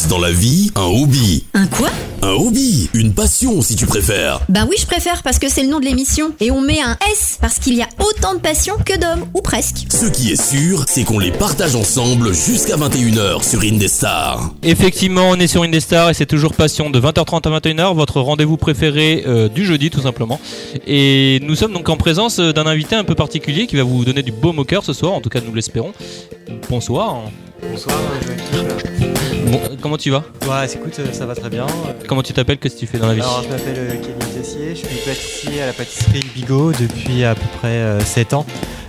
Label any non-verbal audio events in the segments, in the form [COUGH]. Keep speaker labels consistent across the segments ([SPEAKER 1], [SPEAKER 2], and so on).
[SPEAKER 1] tous dans la vie un hobby.
[SPEAKER 2] Un quoi?
[SPEAKER 1] Un hobby, une passion si tu préfères.
[SPEAKER 2] Bah oui, je préfère parce que c'est le nom de l'émission. Et on met un S parce qu'il y a autant de passions que d'hommes, ou presque.
[SPEAKER 1] Ce qui est sûr, c'est qu'on les partage ensemble jusqu'à 21h sur Indestar.
[SPEAKER 3] Effectivement, on est sur Indestar et c'est toujours passion de 20h30 à 21h, votre rendez-vous préféré euh, du jeudi tout simplement. Et nous sommes donc en présence euh, d'un invité un peu particulier qui va vous donner du beau au cœur ce soir, en tout cas nous l'espérons. Bonsoir.
[SPEAKER 4] Bonsoir,
[SPEAKER 3] Bon, comment tu vas
[SPEAKER 4] Ouais, écoute, euh, ça va très bien.
[SPEAKER 3] Comment tu t'appelles Qu'est-ce que tu fais dans la vie
[SPEAKER 4] Alors, je m'appelle euh, Kevin Tessier, je suis pâtissier à la pâtisserie Bigot depuis à peu près 7 ans.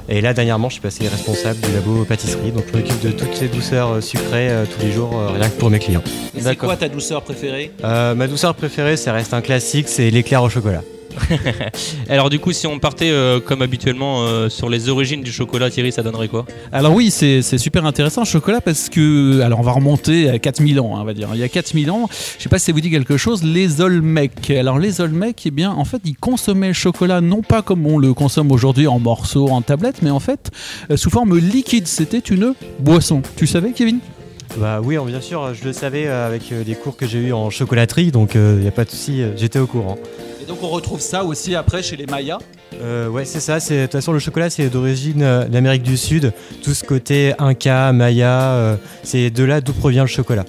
[SPEAKER 4] Et là, dernièrement, je suis passé responsable du labo pâtisserie, donc je m'occupe de toutes ces douceurs euh, sucrées euh, tous les jours, euh, rien que pour mes clients.
[SPEAKER 5] C'est quoi ta douceur préférée?
[SPEAKER 4] Euh, ma douceur préférée, ça reste un classique, c'est l'éclair au chocolat. [LAUGHS]
[SPEAKER 3] Alors du coup, si on partait euh, comme habituellement euh, sur les origines du chocolat, Thierry, ça donnerait quoi?
[SPEAKER 6] Alors oui, c'est super intéressant le chocolat parce que, alors on va remonter à 4000 ans, hein, on va dire. Il y a 4000 ans, je sais pas si ça vous dit quelque chose, les Olmecs. Alors les Olmecs, eh bien, en fait, ils consommaient le chocolat non pas comme on le consomme aujourd'hui en morceaux, en tablettes, mais en fait euh, sous forme liquide. C'était une boisson. Tu savais, Kevin?
[SPEAKER 4] Bah oui, bien sûr, je le savais avec des cours que j'ai eu en chocolaterie, donc il n'y a pas de souci, j'étais au courant.
[SPEAKER 6] Et donc on retrouve ça aussi après chez les Mayas.
[SPEAKER 4] Euh, ouais, c'est ça. De toute façon, le chocolat, c'est d'origine euh, d'Amérique du Sud. Tout ce côté Inca, Maya, euh, c'est de là d'où provient le chocolat.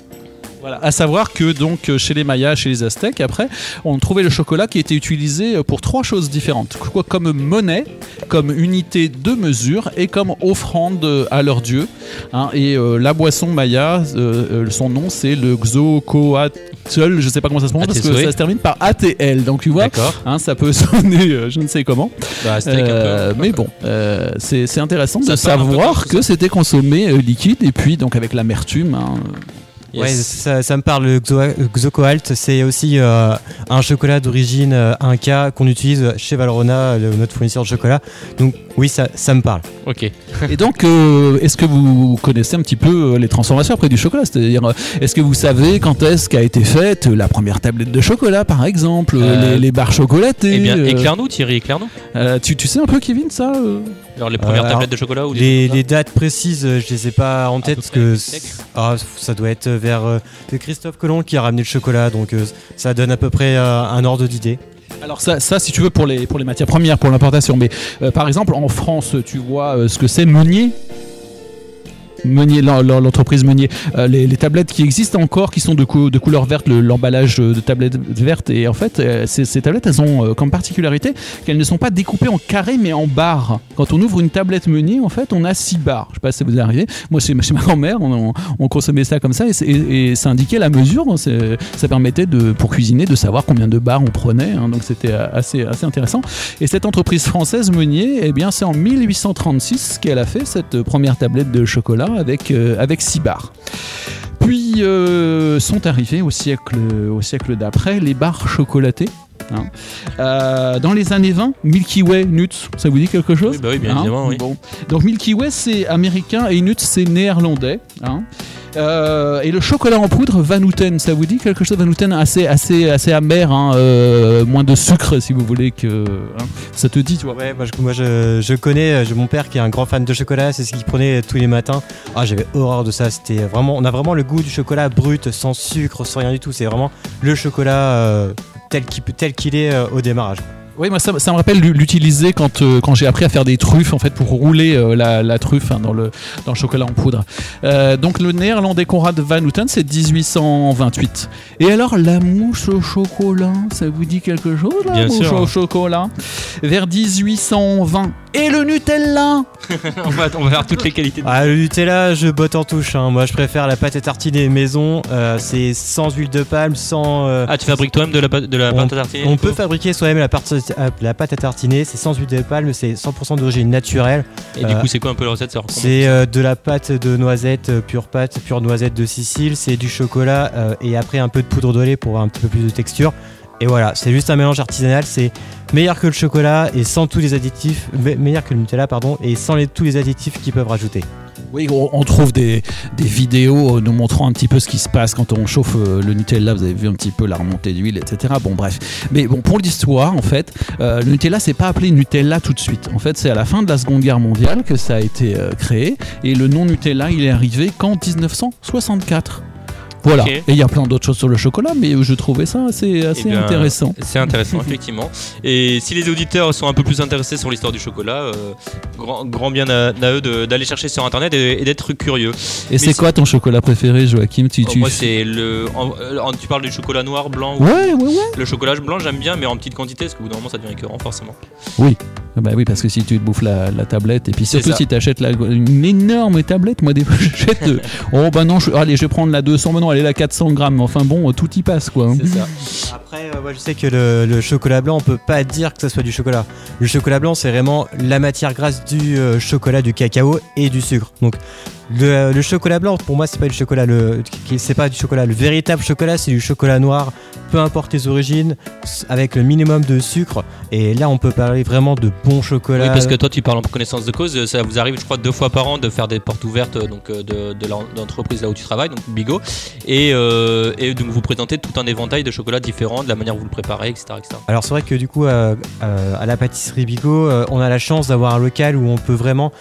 [SPEAKER 6] Voilà. À savoir que donc euh, chez les Mayas, chez les Aztèques, après, on trouvait le chocolat qui était utilisé euh, pour trois choses différentes. Quoi, comme monnaie, comme unité de mesure et comme offrande euh, à leur dieu. hein. et euh, la boisson Maya, euh, son nom c'est le Xocoatl, je sais pas comment ça se prononce parce que ça se termine par ATL. Donc tu vois, hein, ça peut [LAUGHS] sonner euh, je ne sais comment.
[SPEAKER 3] Bah, peu.
[SPEAKER 6] Mais bon, c'est intéressant
[SPEAKER 3] Ça
[SPEAKER 6] de savoir que c'était consommé liquide et puis donc avec l'amertume. hein,
[SPEAKER 3] Yes.
[SPEAKER 4] Ouais, ça, ça me parle. Le Xo- Xocoalt, c'est aussi euh, un chocolat d'origine euh, Inca qu'on utilise chez Valrhona, le- notre fournisseur de chocolat. Oui, ça, ça me parle.
[SPEAKER 3] Ok.
[SPEAKER 6] Et donc, euh, est-ce que vous connaissez un petit peu euh, les transformations après du chocolat? C'est-à-dire, euh, est-ce que vous savez quand est-ce qu'a été faite la première tablette de chocolat, par exemple,
[SPEAKER 3] Euh,
[SPEAKER 6] les, les barres chocolatées
[SPEAKER 3] Eh bien, éclaire-nous, Thierry, éclaire-nous.
[SPEAKER 6] euh, tu, tu sais un peu, Kevin, ça
[SPEAKER 3] Alors les premières
[SPEAKER 4] Euh,
[SPEAKER 3] tablettes
[SPEAKER 4] alors,
[SPEAKER 3] de chocolat ou
[SPEAKER 4] Les, les dates précises, je les ai pas en tête parce que
[SPEAKER 3] siècle
[SPEAKER 4] ah, ça doit être vers euh, c'est Christophe Colomb qui a ramené le chocolat, donc euh, ça donne à peu près euh, un ordre d'idée.
[SPEAKER 6] Alors ça, si tu veux, pour les, pour les matières premières, pour l'importation. Mais euh, par exemple, en France, tu vois euh, ce que c'est Meunier? Meunier, l'en- l'en- l'entreprise Meunier, Euh, les, tablettes qui existent encore, qui sont de, cou- de couleur verte, le- l'emballage euh, de tablettes vertes, et en fait, euh, ces, tablettes, elles ont comme particularité qu'elles ne sont pas découpées en carrés, mais en barres. Quand on ouvre une tablette Meunier, en fait, on a six barres. Je sais pas si vous arrivé. Moi, chez, chez ma grand-mère, on, on- on consommait ça comme ça, et, ça indiquait la mesure. hein. Ça permettait de, pour cuisiner de savoir combien de barres on prenait. hein. donc c'était assez, assez intéressant. Et cette entreprise française Meunier, eh bien, c'est en 1836 qu'elle a fait cette première tablette de chocolat avec, euh, avec 6 barres. Puis euh, sont arrivées au siècle, au siècle d'après les barres chocolatées. hein. Euh, dans les années 20, Milky Way, Nuts, ça vous dit quelque chose?
[SPEAKER 3] Oui, bah oui, bien évidemment, oui.
[SPEAKER 6] Bon. Donc Milky Way c'est américain et Nuts c'est néerlandais. hein. Euh, et le chocolat en poudre, Van Houten, ça vous dit quelque chose? Van Houten assez, assez, assez amer, hein, euh, moins de sucre si vous voulez que hein. ça te dit,
[SPEAKER 4] moi, je, connais, euh, mon père qui est un grand fan de chocolat, c'est ce qu'il prenait tous les matins. Ah, j'avais horreur de ça, c'était vraiment, on a vraiment le goût du chocolat brut, sans sucre, sans rien du tout. C'est vraiment le chocolat tel qu'il est au démarrage.
[SPEAKER 6] Oui, moi ça, ça me rappelle l'utiliser quand, euh, quand j'ai appris à faire des truffes en fait pour rouler euh, la, la truffe hein, dans, le, dans le chocolat en poudre. Euh, donc le néerlandais Conrad Van Houten c'est 1828. Et alors la mouche au chocolat, ça vous dit quelque chose la
[SPEAKER 3] Bien
[SPEAKER 6] mouche
[SPEAKER 3] sûr.
[SPEAKER 6] au chocolat? Vers 1820. Et le Nutella? [LAUGHS]
[SPEAKER 3] On, va, on va faire toutes les qualités. de-
[SPEAKER 4] Ah, le Nutella, je botte en touche. hein. Moi, je préfère la pâte à tartiner maison. euh, c'est sans huile de palme, sans. euh,
[SPEAKER 3] Ah, tu fabriques toi-même de la, pâte- de la
[SPEAKER 4] on,
[SPEAKER 3] pâte à tartiner
[SPEAKER 4] on peut fabriquer soi-même la, pâte- la pâte à tartiner. C'est sans huile de palme, c'est 100% d'origine naturelle.
[SPEAKER 3] Et du
[SPEAKER 4] euh,
[SPEAKER 3] coup, c'est quoi un peu la recette
[SPEAKER 4] C'est euh, de la pâte de noisette, euh, pure pâte, pure noisette de Sicile. C'est du chocolat et après un peu de poudre de lait pour avoir un petit peu plus de texture. Et voilà, c'est juste un mélange artisanal. C'est meilleur que le chocolat et sans tous les additifs, me- meilleur que le Nutella pardon, et sans tous les additifs qu'ils peuvent rajouter.
[SPEAKER 6] Oui, on, trouve des, vidéos euh, nous montrant un petit peu ce qui se passe quand on chauffe euh, le Nutella. Vous avez vu un petit peu la remontée d'huile, etc. Bon, bref. Mais bon, pour l'histoire, en fait, euh, le Nutella, c'est pas appelé Nutella tout de suite. En fait, c'est à la fin de la Seconde Guerre mondiale que ça a été créé. Et le nom Nutella, il est arrivé qu'en 1964. Voilà. Et il y a plein d'autres choses sur le chocolat, mais je trouvais ça assez, assez
[SPEAKER 3] Eh bien,
[SPEAKER 6] intéressant.
[SPEAKER 3] C'est intéressant, [LAUGHS] effectivement. Et si les auditeurs sont un peu plus intéressés sur l'histoire du chocolat, euh, grand, grand bien à, à eux d'aller chercher sur internet et, et d'être curieux.
[SPEAKER 6] Et c'est quoi ton chocolat préféré, Joachim? Tu,
[SPEAKER 3] Oh,
[SPEAKER 6] tu...
[SPEAKER 3] moi, c'est le. en- euh, en- tu parles du chocolat noir, blanc ou
[SPEAKER 6] Ouais, ouais, ouais.
[SPEAKER 3] Le chocolat blanc, j'aime bien, mais en petite quantité, parce qu'au bout d'un moment, ça devient écœurant, forcément.
[SPEAKER 6] Bah oui, parce que si tu te bouffes la, la tablette, et puis surtout si tu achètes une énorme tablette, moi des fois [LAUGHS] j'achète. euh, oh bah non, je, allez, je vais prendre la 200, bah non, elle est la 400 grammes. Enfin bon, euh, tout y passe quoi. hein.
[SPEAKER 3] C'est ça.
[SPEAKER 4] Après, euh, moi je sais que le, le chocolat blanc, on peut pas dire que ça soit du chocolat. Le chocolat blanc, c'est vraiment la matière grasse du euh, chocolat, du cacao et du sucre. Donc, le, le chocolat blanc, pour moi, c'est pas du chocolat. Le, c'est pas du chocolat. Le véritable chocolat, c'est du chocolat noir, peu importe les origines, avec le minimum de sucre. Et là, on peut parler vraiment de bon chocolat.
[SPEAKER 3] Oui, parce que toi, tu parles en connaissance de cause. euh, Ça vous arrive, je crois, deux fois par an de faire des portes ouvertes euh, donc, euh, de, de l'en- l'entreprise là où tu travailles, donc Bigot, et, euh, et donc vous présentez tout un éventail de chocolats différents, de la manière où vous le préparez, etc. etc.
[SPEAKER 4] Alors c'est vrai que du coup euh, euh, à la pâtisserie Bigot, euh, on a la chance d'avoir un local où on peut vraiment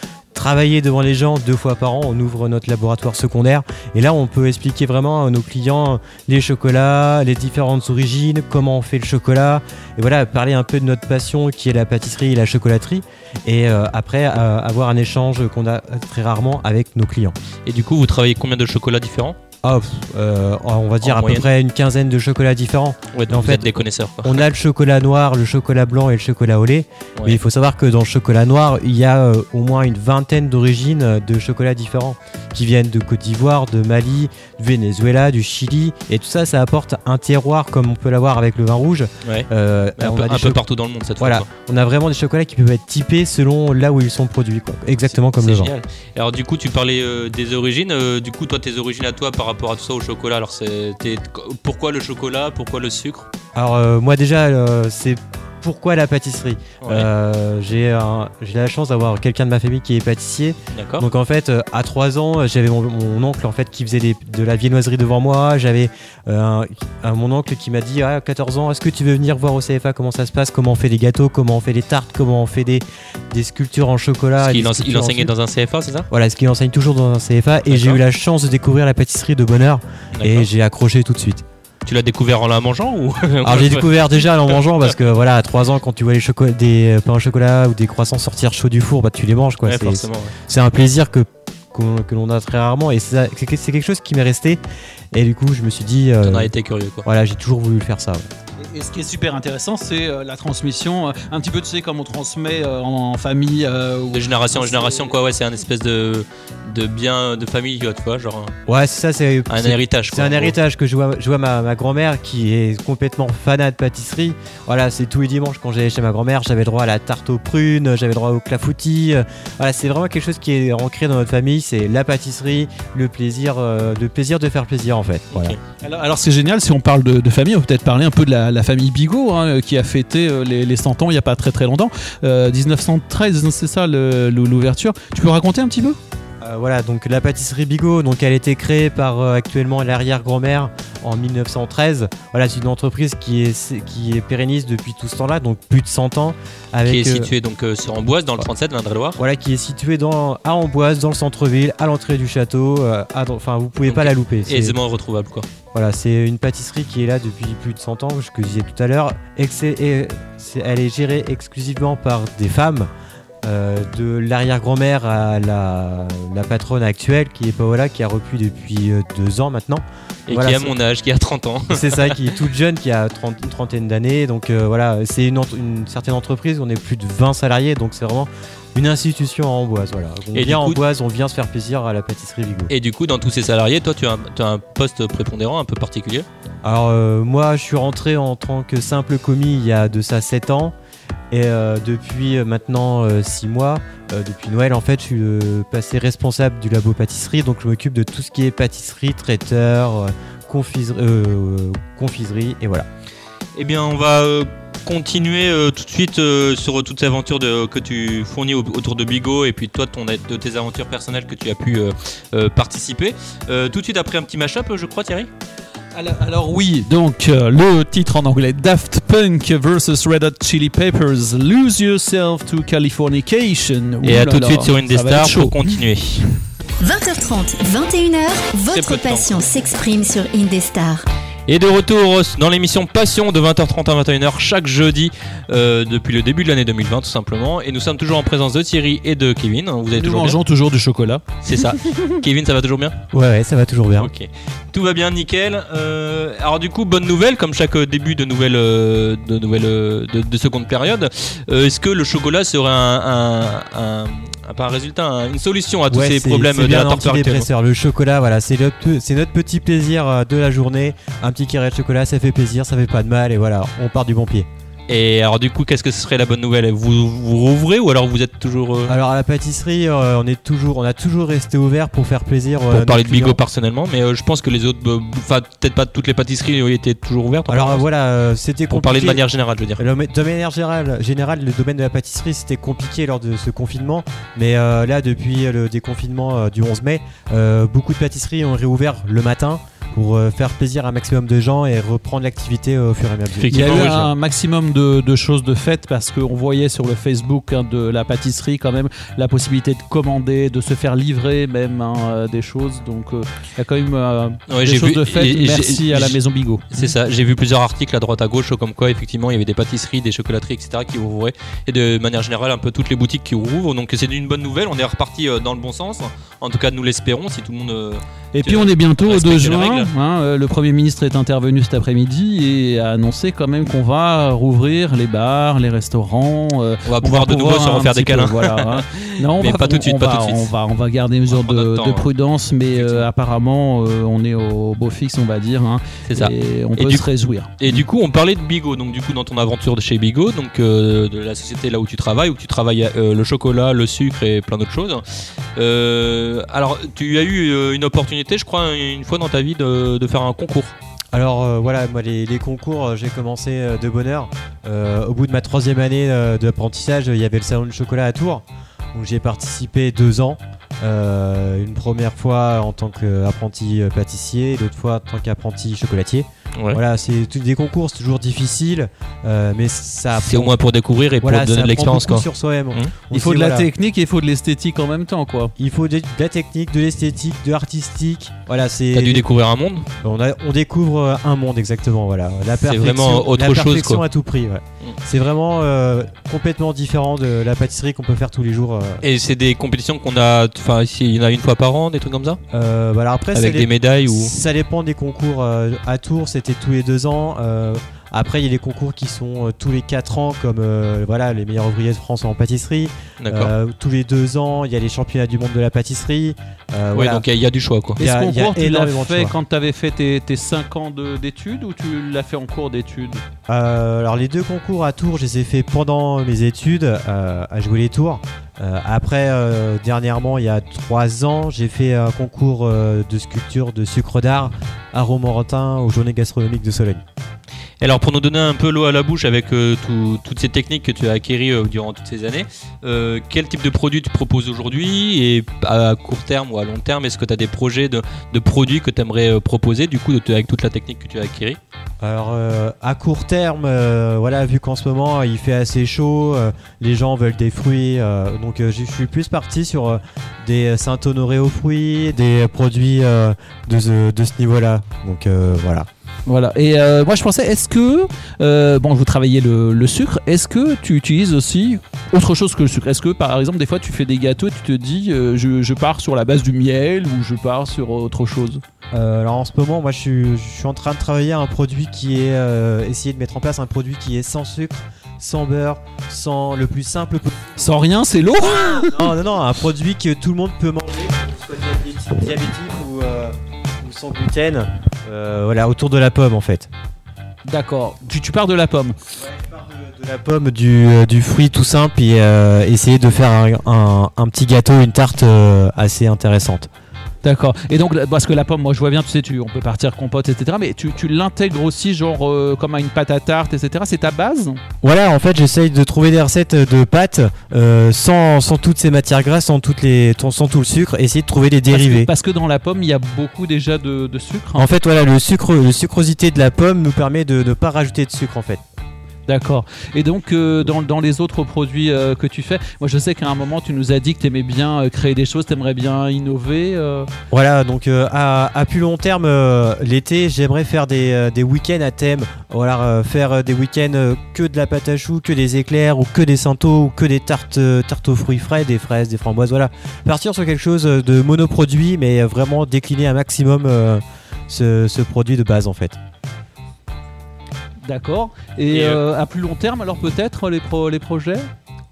[SPEAKER 4] travailler devant les gens deux fois par an. On ouvre notre laboratoire secondaire et là on peut expliquer vraiment à nos clients les chocolats, les différentes origines, comment on fait le chocolat et voilà parler un peu de notre passion qui est la pâtisserie et la chocolaterie et euh, après euh, avoir un échange qu'on a très rarement avec nos clients.
[SPEAKER 3] Et du coup, vous travaillez combien de chocolats différents?
[SPEAKER 4] Ah, euh, on va dire
[SPEAKER 3] En
[SPEAKER 4] à
[SPEAKER 3] moyenne
[SPEAKER 4] peu près une quinzaine de chocolats différents.
[SPEAKER 3] Ouais, donc
[SPEAKER 4] En
[SPEAKER 3] vous
[SPEAKER 4] fait,
[SPEAKER 3] êtes des connaisseurs. quoi.
[SPEAKER 4] On a le chocolat noir, le chocolat blanc et le chocolat au lait.
[SPEAKER 3] Ouais.
[SPEAKER 4] Mais il faut savoir que dans le chocolat noir, il y a euh, au moins une vingtaine d'origines euh, de chocolats différents qui viennent de Côte d'Ivoire, de Mali, du Venezuela, du Chili. Et tout ça, ça apporte un terroir comme on peut l'avoir avec le vin rouge.
[SPEAKER 3] Ouais.
[SPEAKER 4] Euh,
[SPEAKER 3] Mais un peu, un partout dans le monde cette
[SPEAKER 4] Voilà,
[SPEAKER 3] fois.
[SPEAKER 4] on a vraiment des chocolats qui peuvent être typés selon là où ils sont produits. quoi. Exactement comme le vin.
[SPEAKER 3] génial. Alors du coup, tu parlais des origines. du coup, toi, tes origines à toi par rapport à tout ça au chocolat. Alors, pourquoi le chocolat Pourquoi le sucre?
[SPEAKER 4] Alors euh, moi déjà, euh, c'est pourquoi la pâtisserie
[SPEAKER 3] Ouais,
[SPEAKER 4] Euh, J'ai la chance d'avoir quelqu'un de ma famille qui est pâtissier. Donc en fait, euh, à 3 ans, j'avais mon, mon oncle en fait qui faisait des- de la viennoiserie devant moi. J'avais euh, mon oncle qui m'a dit à 14 ans, est-ce que tu veux venir voir au CFA comment ça se passe, comment on fait des gâteaux, comment on fait des tartes, comment on fait des, des sculptures en chocolat.
[SPEAKER 3] Il
[SPEAKER 4] en
[SPEAKER 3] enseignait dans un CFA, c'est ça?
[SPEAKER 4] Voilà, ce qu'il enseigne toujours dans un CFA. Et j'ai eu la chance de découvrir la pâtisserie de bonheur et j'ai accroché tout de suite.
[SPEAKER 3] Tu l'as découvert en la mangeant ou [LAUGHS]
[SPEAKER 4] Alors j'ai découvert déjà en mangeant parce que voilà, à 3 ans, quand tu vois les des euh, pains au chocolat ou des croissants sortir chauds du four, bah tu les manges quoi.
[SPEAKER 3] Ouais,
[SPEAKER 4] C'est-
[SPEAKER 3] ouais.
[SPEAKER 4] un plaisir que que l'on a très rarement et c'est quelque chose qui m'est resté et du coup je me suis dit euh,
[SPEAKER 3] T'en as été curieux, quoi.
[SPEAKER 4] voilà j'ai toujours voulu faire ça ouais.
[SPEAKER 6] Et, ce qui est super intéressant, c'est euh, la transmission. euh, un petit peu, tu sais, comme on transmet euh, en, famille. euh, ou-
[SPEAKER 3] De génération en génération, quoi. Ouais, c'est un espèce de de bien de famille, tu vois, genre
[SPEAKER 4] ouais c'est ça c'est
[SPEAKER 3] un, héritage.
[SPEAKER 4] c'est un
[SPEAKER 3] gros.
[SPEAKER 4] héritage que je vois, je vois ma, ma grand-mère qui est complètement fanat de pâtisserie. Voilà, c'est tous les dimanches quand j'allais chez ma grand-mère, j'avais droit à la tarte aux prunes, j'avais droit au clafoutis. Voilà, c'est vraiment quelque chose qui est ancré dans notre famille, c'est la pâtisserie, le plaisir, euh, le plaisir de faire plaisir
[SPEAKER 6] Alors, c'est génial, si on parle de, famille, on peut peut-être parler un peu de la, famille Bigot, hein, qui a fêté euh, les, les 100 ans il n'y a pas très très longtemps. Euh, 1913, c'est ça l'ouverture. Tu peux raconter un petit peu?
[SPEAKER 4] Euh, voilà, donc la pâtisserie Bigot, donc elle a été créée par euh, actuellement l'arrière-grand-mère en 1913. Voilà, c'est une entreprise qui est, qui est pérenniste depuis tout ce temps-là, donc plus de 100 ans. Avec,
[SPEAKER 3] Qui est
[SPEAKER 4] euh,
[SPEAKER 3] situé donc sur Amboise dans le 37, l'Indre-et-Loire.
[SPEAKER 4] voilà, qui est située dans, à Amboise, dans le centre-ville, à l'entrée du château. enfin, vous pouvez
[SPEAKER 3] Donc,
[SPEAKER 4] pas la louper. C'est-
[SPEAKER 3] Aisément retrouvable, quoi.
[SPEAKER 4] Voilà, c'est une pâtisserie qui est là depuis plus de 100 ans, ce que je disais tout à l'heure. Elle est gérée exclusivement par des femmes. Euh, de l'arrière-grand-mère à la, la patronne actuelle qui est Paola qui a repu depuis euh, deux ans maintenant.
[SPEAKER 3] Et
[SPEAKER 4] Voilà,
[SPEAKER 3] qui a mon âge, qui a 30 ans.
[SPEAKER 4] C'est ça, qui est [LAUGHS] toute jeune, qui a 30, une trentaine d'années. Donc euh, voilà, c'est une, certaine entreprise, on est plus de 20 salariés, donc c'est vraiment une institution à Amboise. Voilà. On
[SPEAKER 3] Et
[SPEAKER 4] vient
[SPEAKER 3] coup-
[SPEAKER 4] Amboise, on vient se faire plaisir à la pâtisserie Vigo.
[SPEAKER 3] Et du coup, dans tous ces salariés, toi, tu as un, tu as un poste prépondérant un peu particulier?
[SPEAKER 4] Alors euh, moi, je suis rentré en tant que simple commis il y a de ça 7 ans. Et euh, depuis euh, maintenant 6 mois, euh, depuis Noël en fait, je suis passé responsable du labo pâtisserie. Donc je m'occupe de tout ce qui est pâtisserie, traiteur, euh, confiserie, et voilà.
[SPEAKER 3] Eh bien, on va continuer tout de suite sur toute ces aventures que tu fournis au- autour de Bigot et puis toi, ton, de tes aventures personnelles que tu as pu participer. Tout de suite après un petit mashup, je crois, Thierry?
[SPEAKER 6] Alors, alors oui, donc euh, le titre en anglais Daft Punk versus Red Hot Chili Peppers, Lose Yourself to Californication.
[SPEAKER 3] Et à tout de suite sur Indestar pour continuer. [LAUGHS]
[SPEAKER 2] 20h30, 21h,
[SPEAKER 3] peu
[SPEAKER 2] votre passion s'exprime sur Indestar.
[SPEAKER 3] Et de retour dans l'émission Passion de 20h30 à 21h chaque jeudi euh, depuis le début de l'année 2020 tout simplement. Et nous sommes toujours en présence de Thierry et de Kevin. Vous
[SPEAKER 6] Nous
[SPEAKER 3] toujours bien
[SPEAKER 6] mangeons toujours du chocolat.
[SPEAKER 3] C'est ça. [LAUGHS] Kevin, ça va toujours bien
[SPEAKER 4] Ouais, ouais, ça va toujours bien.
[SPEAKER 3] Ok. Tout va bien, nickel. Euh, alors du coup, bonne nouvelle, comme chaque euh, début de nouvelle, euh, de, nouvelle de, de seconde période. Euh, Est-ce que le chocolat serait un, un, un- un- pas un résultat, un- une solution à tous
[SPEAKER 4] Ouais,
[SPEAKER 3] ces problèmes de
[SPEAKER 4] bien
[SPEAKER 3] la torpeur.
[SPEAKER 4] Le chocolat, voilà, c'est notre, c'est notre petit plaisir euh, de la journée. Un petit carré de chocolat, ça fait plaisir, ça fait pas de mal, et voilà, on part du bon pied.
[SPEAKER 3] Et alors du coup, qu'est-ce que ce serait la bonne nouvelle? Vous vous rouvrez ou alors vous êtes toujours euh,
[SPEAKER 4] Alors à la pâtisserie, euh, on est toujours, on a toujours resté ouvert pour faire plaisir. euh, à
[SPEAKER 3] pour
[SPEAKER 4] nos
[SPEAKER 3] parler de Bigo
[SPEAKER 4] clients.
[SPEAKER 3] personnellement, mais euh, je pense que les autres, enfin peut-être pas toutes les pâtisseries étaient toujours ouvertes.
[SPEAKER 4] Alors voilà, c'était
[SPEAKER 3] pour parler de
[SPEAKER 4] compliqué.
[SPEAKER 3] manière générale, je veux dire.
[SPEAKER 4] Le de manière générale, générale, le domaine de la pâtisserie, c'était compliqué lors de ce confinement. Mais là, depuis le déconfinement du 11 mai, beaucoup de pâtisseries ont réouvert le matin pour euh, faire plaisir à un maximum de gens et reprendre l'activité au fur et à mesure.
[SPEAKER 6] Il y a eu un maximum de, de choses de faites parce qu'on voyait sur le Facebook hein, de la pâtisserie quand même la possibilité de commander, de se faire livrer même hein, euh, des choses. Donc euh, il y a quand même euh,
[SPEAKER 3] Ouais,
[SPEAKER 6] des choses
[SPEAKER 3] vu-
[SPEAKER 6] de faites. Merci à la maison Bigot.
[SPEAKER 3] C'est ça, j'ai vu plusieurs articles à droite à gauche comme quoi effectivement il y avait des pâtisseries, des chocolateries, etc. qui ouvraient et de manière générale un peu toutes les boutiques qui rouvrent. Donc c'est une bonne nouvelle, on est reparti euh, dans le bon sens. En tout cas nous l'espérons si tout le monde... euh,
[SPEAKER 6] Et puis on est bientôt au 2
[SPEAKER 3] respecter les
[SPEAKER 6] juin. Hein, euh, le Premier ministre est intervenu cet après-midi et a annoncé quand même qu'on va rouvrir les bars, les restaurants. euh,
[SPEAKER 3] on va pouvoir de nouveau se refaire des
[SPEAKER 6] peu,
[SPEAKER 3] câlins.
[SPEAKER 6] voilà, hein. [LAUGHS] Non, on
[SPEAKER 3] Mais
[SPEAKER 6] va,
[SPEAKER 3] pas tout de suite,
[SPEAKER 6] on
[SPEAKER 3] pas
[SPEAKER 6] va-
[SPEAKER 3] tout de suite.
[SPEAKER 6] On va, on va garder mesure
[SPEAKER 3] va prendre
[SPEAKER 6] de,
[SPEAKER 3] notre temps,
[SPEAKER 6] de
[SPEAKER 3] hein.
[SPEAKER 6] prudence, mais euh, apparemment euh, on est au beau fixe, on va dire. hein,
[SPEAKER 3] C'est ça.
[SPEAKER 6] Et on
[SPEAKER 3] Et
[SPEAKER 6] peut se réjouir.
[SPEAKER 3] Et du coup, on parlait de Bigo. Donc, du coup, dans ton aventure de chez Bigo, donc de la société là où tu travailles, où tu travailles le chocolat, le sucre et plein d'autres choses. Alors, tu as eu une opportunité, je crois, une fois dans ta vie de, de faire un concours.
[SPEAKER 4] Alors euh, voilà, moi les, concours, euh, j'ai commencé euh, de bonne heure. Euh, au bout de ma troisième année euh, d'apprentissage, il y avait le salon du chocolat à Tours. Donc j'ai participé deux ans. Euh, une première fois en tant qu'apprenti euh, pâtissier, l'autre fois en tant qu'apprenti chocolatier.
[SPEAKER 3] Ouais.
[SPEAKER 4] Voilà, c'est des concours, c'est toujours difficile, euh, mais ça
[SPEAKER 3] C'est au moins pour découvrir et
[SPEAKER 4] voilà,
[SPEAKER 3] pour donner de l'expérience.
[SPEAKER 4] sur soi-même.
[SPEAKER 3] Mmh.
[SPEAKER 6] Il faut de la
[SPEAKER 4] voilà.
[SPEAKER 6] technique et il faut de l'esthétique en même temps, quoi.
[SPEAKER 4] Il faut de, de la technique, de l'esthétique, de l'artistique. Voilà, c'est.
[SPEAKER 3] T'as dû découvrir un monde.
[SPEAKER 4] On, a- on découvre euh, un monde exactement, voilà. La
[SPEAKER 3] C'est
[SPEAKER 4] perfection,
[SPEAKER 3] vraiment autre
[SPEAKER 4] la
[SPEAKER 3] chose, quoi.
[SPEAKER 4] à tout prix. ouais.
[SPEAKER 3] Mm.
[SPEAKER 4] C'est vraiment euh, complètement différent de la pâtisserie qu'on peut faire tous les jours. euh.
[SPEAKER 3] Et c'est des compétitions qu'on a, enfin, ici, il y en a une fois par an, des trucs comme ça?
[SPEAKER 4] Euh, voilà, après,
[SPEAKER 3] Avec
[SPEAKER 4] ça,
[SPEAKER 3] des médailles ou.
[SPEAKER 4] ça dépend des concours. euh, à Tours, c'était tous les deux ans. euh, après, il y a des concours qui sont euh, tous les quatre ans, comme euh, voilà, les meilleurs ouvriers de France en pâtisserie. Euh, tous les deux ans, il y a les championnats du monde de la pâtisserie. Euh,
[SPEAKER 3] ouais,
[SPEAKER 4] voilà.
[SPEAKER 3] donc il y a- il y, a du choix, quoi.
[SPEAKER 4] Il y
[SPEAKER 6] Et
[SPEAKER 4] a-
[SPEAKER 6] ce
[SPEAKER 4] il y a
[SPEAKER 6] concours, tu l'as fait quand tu avais fait tes, tes 5 ans de- d'études ou tu l'as fait en cours d'études?
[SPEAKER 4] Euh, alors les deux concours à Tours, je les ai fait pendant mes études euh, à jouer les tours. Euh, après, euh, dernièrement, il y a trois ans, j'ai fait un concours euh, de sculpture de sucre d'art à Romorantin aux Journées gastronomiques de Sologne.
[SPEAKER 3] Et alors pour nous donner un peu l'eau à la bouche avec tout- toutes ces techniques que tu as acquéries durant toutes ces années, quel type de produit tu proposes aujourd'hui et à court terme ou à long terme, est-ce que tu as des projets de, produits que tu aimerais proposer du coup avec toute la technique que tu as acquérie?
[SPEAKER 4] Alors euh, à court terme, euh, voilà, vu qu'en ce moment il fait assez chaud, euh, les gens veulent des fruits, donc je suis plus parti sur des Saint-Honoré aux fruits, des produits de, ce- de ce niveau-là. Donc voilà.
[SPEAKER 6] Voilà. Et euh, moi, je pensais, est-ce que, euh, bon, vous travaillez le, le sucre, est-ce que tu utilises aussi autre chose que le sucre? Est-ce que, par exemple, des fois, tu fais des gâteaux et tu te dis, euh, je, je pars sur la base du miel ou je pars sur autre chose?
[SPEAKER 4] Euh, alors en ce moment, moi je suis, je suis en train de travailler un produit qui est euh, essayer de mettre en place un produit qui est sans sucre, sans beurre, sans le plus simple possible.
[SPEAKER 6] Sans rien, c'est l'eau? [LAUGHS]
[SPEAKER 4] Non, non, non, un produit que tout le monde peut manger, que ce soit diabétique, diabétique ou, ou sans gluten. Euh, voilà, autour de la pomme en fait.
[SPEAKER 6] D'accord. Tu, tu pars de la pomme.
[SPEAKER 4] De la pomme, du, euh, du fruit tout simple et euh, essayer de faire un, un- un petit gâteau, une tarte assez intéressante.
[SPEAKER 6] D'accord. Et donc, parce que la pomme, moi je vois bien, tu sais, tu, on peut partir compote, etc. Mais tu, tu l'intègres aussi, genre euh, comme à une pâte à tarte, etc. C'est ta base?
[SPEAKER 4] Voilà, en fait, j'essaye de trouver des recettes de pâtes euh, sans, sans toutes ces matières grasses, sans, toutes les, sans tout le sucre, essayer de trouver des
[SPEAKER 6] Parce que-
[SPEAKER 4] dérivés.
[SPEAKER 6] Parce que, dans la pomme, il y a beaucoup déjà de, de sucre.
[SPEAKER 4] En fait, voilà, le sucre, le sucrosité de la pomme nous permet de ne pas rajouter de sucre en fait.
[SPEAKER 6] D'accord. Et donc, euh, dans, les autres produits euh, que tu fais, moi je sais qu'à un moment tu nous as dit que tu aimais bien euh, créer des choses, tu aimerais bien innover.
[SPEAKER 4] Voilà, donc à, plus long terme, l'été, j'aimerais faire des, week-ends à thème. Voilà, faire des week-ends que de la pâte à choux, que des éclairs, ou que des santos, ou que des tartes, tartes aux fruits frais, des fraises, des framboises. Voilà, partir sur quelque chose de monoproduit, mais vraiment décliner un maximum ce produit de base en fait.
[SPEAKER 6] D'accord. Et,
[SPEAKER 3] Et,
[SPEAKER 6] euh, à plus long terme, alors peut-être les, pro- les projets?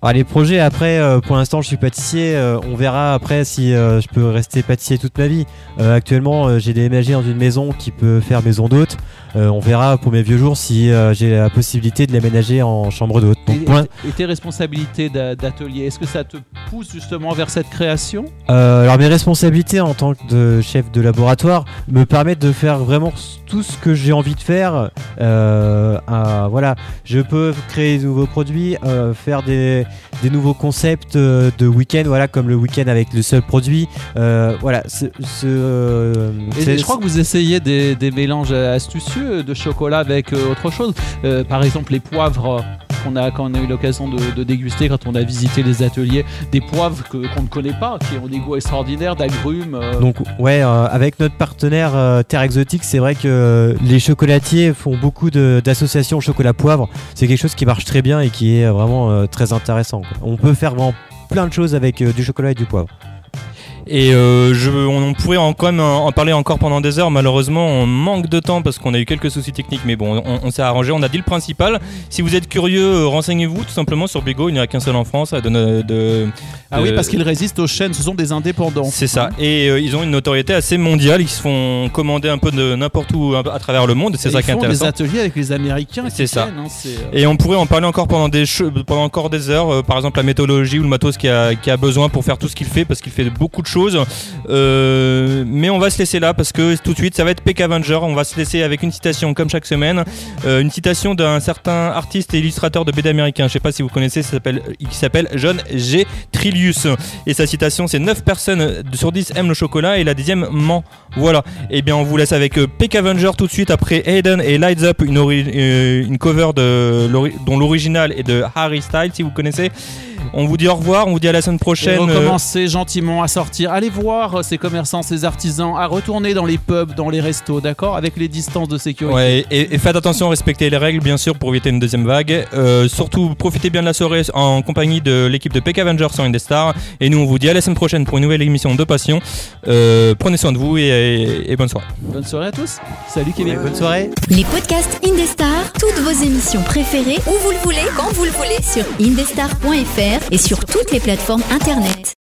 [SPEAKER 4] Alors, les projets après, euh, pour l'instant, je suis pâtissier. euh, on verra après si euh, je peux rester pâtissier toute ma vie. Actuellement, j'ai déménagé dans une maison qui peut faire maison d'hôte. On verra pour mes vieux jours si j'ai la possibilité de l'aménager en chambre d'hôte.
[SPEAKER 6] et, tes responsabilités d'a- d'atelier, est-ce que ça te pousse justement vers cette création?
[SPEAKER 4] Alors mes responsabilités en tant que chef de laboratoire me permettent de faire vraiment tout ce que j'ai envie de faire. À- voilà, je peux créer de nouveaux produits, faire des, des nouveaux concepts euh, de week-end, voilà comme le week-end avec le seul produit. Euh, voilà, ce, ce, euh,
[SPEAKER 6] Et je crois que vous essayez des, des mélanges astucieux de chocolat avec autre chose. Par exemple, les poivres qu'on a, qu'on a eu l'occasion de, déguster quand on a visité les ateliers. Des poivres qu'on ne connaît pas, qui ont des goûts extraordinaires, d'agrumes. euh.
[SPEAKER 4] Donc ouais, euh, avec notre partenaire euh, Terre Exotique, c'est vrai que les chocolatiers font beaucoup d'associations chocolat poivre. C'est quelque chose qui marche très bien et qui est vraiment très intéressant. On peut faire vraiment plein de choses avec du chocolat et du poivre.
[SPEAKER 3] Et euh, je, on, pourrait en, quand même en, en parler encore pendant des heures. Malheureusement, on manque de temps parce qu'on a eu quelques soucis techniques. Mais bon, on, on s'est arrangé. On a dit le principal. Si vous êtes curieux, euh, renseignez-vous tout simplement sur Bigo. Il n'y en a qu'un seul en France. De, de- de-
[SPEAKER 6] Ah oui, parce qu'ils résistent aux chaînes, ce sont des indépendants.
[SPEAKER 3] C'est ça. Et euh, ils ont une notoriété assez mondiale. Ils se font commander un peu de n'importe où à travers le monde. C'est ça qui est
[SPEAKER 6] font des
[SPEAKER 3] intéressant.
[SPEAKER 6] ateliers avec les Américains.
[SPEAKER 3] C'est ça.
[SPEAKER 6] hein,
[SPEAKER 3] Et on pourrait en parler encore pendant des pendant encore des heures. euh, par exemple, la méthodologie ou le matos qui a, qui a besoin pour faire tout ce qu'il fait parce qu'il fait beaucoup de choses. Euh, mais on va se laisser là parce que tout de suite, ça va être Peck Avenger. On va se laisser avec une citation comme chaque semaine. Euh, une citation d'un certain artiste et illustrateur de BD américain. Je sais pas si vous connaissez. ça Il s'appelle John G. Trillius. Et sa citation, c'est 9 personnes sur 10 aiment le chocolat et la dixième ment. Voilà. Et bien, on vous laisse avec euh, Peck Avenger tout de suite après Hayden et Lights Up, une, cover de, dont l'original est de Harry Styles, si vous connaissez. On vous dit au revoir, on vous dit à la semaine
[SPEAKER 6] Et
[SPEAKER 3] prochaine. euh,
[SPEAKER 6] recommencer gentiment à sortir. Allez voir ces commerçants, ces artisans, à retourner dans les pubs, dans les restos, d'accord Avec les distances de sécurité.
[SPEAKER 3] Ouais, et, et faites attention, respectez les règles bien sûr pour éviter une deuxième vague. Euh, surtout, profitez bien de la soirée en compagnie de l'équipe de Peck Avengers sur Indestar. Et nous, on vous dit à la semaine prochaine pour une nouvelle émission de Passion. Euh, prenez soin de vous et, et- et bonne soirée.
[SPEAKER 6] Bonne soirée à tous. Salut Kevin.
[SPEAKER 4] Bonne soirée.
[SPEAKER 2] Les podcasts Indestar, toutes vos émissions préférées, où vous le voulez, quand vous le voulez, sur indestar.fr et sur toutes les plateformes internet.